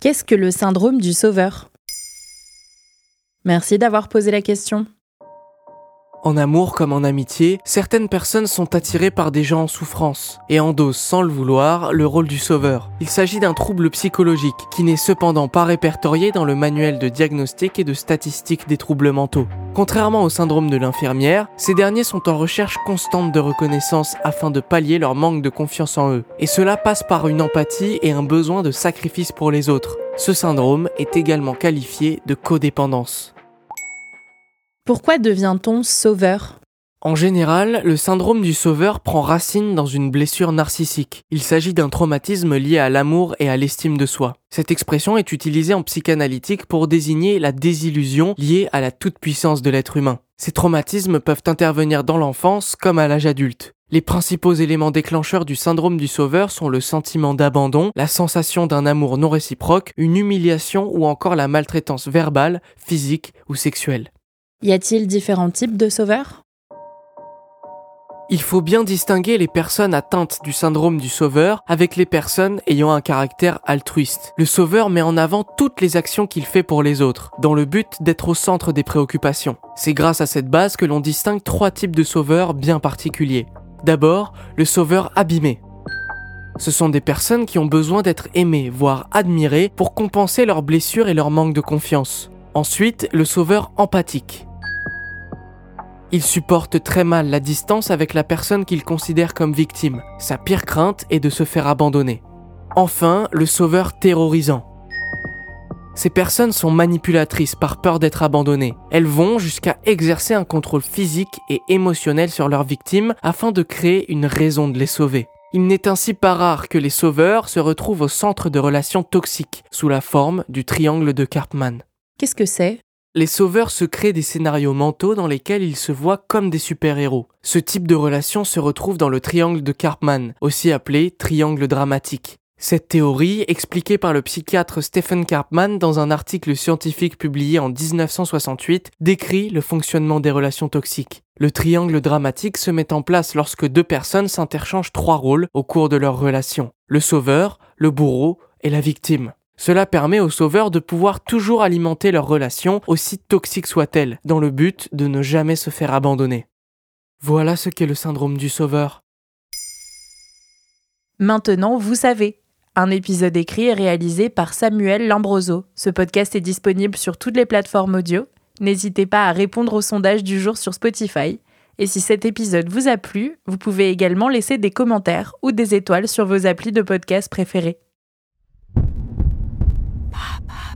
Qu'est-ce que le syndrome du sauveur? Merci d'avoir posé la question. En amour comme en amitié, certaines personnes sont attirées par des gens en souffrance et endosent sans le vouloir le rôle du sauveur. Il s'agit d'un trouble psychologique qui n'est cependant pas répertorié dans le manuel de diagnostic et de statistique des troubles mentaux. Contrairement au syndrome de l'infirmière, ces derniers sont en recherche constante de reconnaissance afin de pallier leur manque de confiance en eux. Et cela passe par une empathie et un besoin de sacrifice pour les autres. Ce syndrome est également qualifié de codépendance. Pourquoi devient-on sauveur? En général, le syndrome du sauveur prend racine dans une blessure narcissique. Il s'agit d'un traumatisme lié à l'amour et à l'estime de soi. Cette expression est utilisée en psychanalytique pour désigner la désillusion liée à la toute-puissance de l'être humain. Ces traumatismes peuvent intervenir dans l'enfance comme à l'âge adulte. Les principaux éléments déclencheurs du syndrome du sauveur sont le sentiment d'abandon, la sensation d'un amour non réciproque, une humiliation ou encore la maltraitance verbale, physique ou sexuelle. Y a-t-il différents types de sauveurs? Il faut bien distinguer les personnes atteintes du syndrome du sauveur avec les personnes ayant un caractère altruiste. Le sauveur met en avant toutes les actions qu'il fait pour les autres, dans le but d'être au centre des préoccupations. C'est grâce à cette base que l'on distingue trois types de sauveurs bien particuliers. D'abord, le sauveur abîmé. Ce sont des personnes qui ont besoin d'être aimées, voire admirées, pour compenser leurs blessures et leur manque de confiance. Ensuite, le sauveur empathique. Il supporte très mal la distance avec la personne qu'il considère comme victime. Sa pire crainte est de se faire abandonner. Enfin, le sauveur terrorisant. Ces personnes sont manipulatrices par peur d'être abandonnées. Elles vont jusqu'à exercer un contrôle physique et émotionnel sur leurs victimes afin de créer une raison de les sauver. Il n'est ainsi pas rare que les sauveurs se retrouvent au centre de relations toxiques, sous la forme du triangle de Karpman. Qu'est-ce que c'est? Les sauveurs se créent des scénarios mentaux dans lesquels ils se voient comme des super-héros. Ce type de relation se retrouve dans le triangle de Karpman, aussi appelé triangle dramatique. Cette théorie, expliquée par le psychiatre Stephen Karpman dans un article scientifique publié en 1968, décrit le fonctionnement des relations toxiques. Le triangle dramatique se met en place lorsque deux personnes s'interchangent trois rôles au cours de leur relation. Le sauveur, le bourreau et la victime. Cela permet aux sauveurs de pouvoir toujours alimenter leur relation, aussi toxique soit-elle, dans le but de ne jamais se faire abandonner. Voilà ce qu'est le syndrome du sauveur. Maintenant, vous savez. Un épisode écrit et réalisé par Samuel Lambroso. Ce podcast est disponible sur toutes les plateformes audio. N'hésitez pas à répondre au sondage du jour sur Spotify. Et si cet épisode vous a plu, vous pouvez également laisser des commentaires ou des étoiles sur vos applis de podcast préférés. Papa.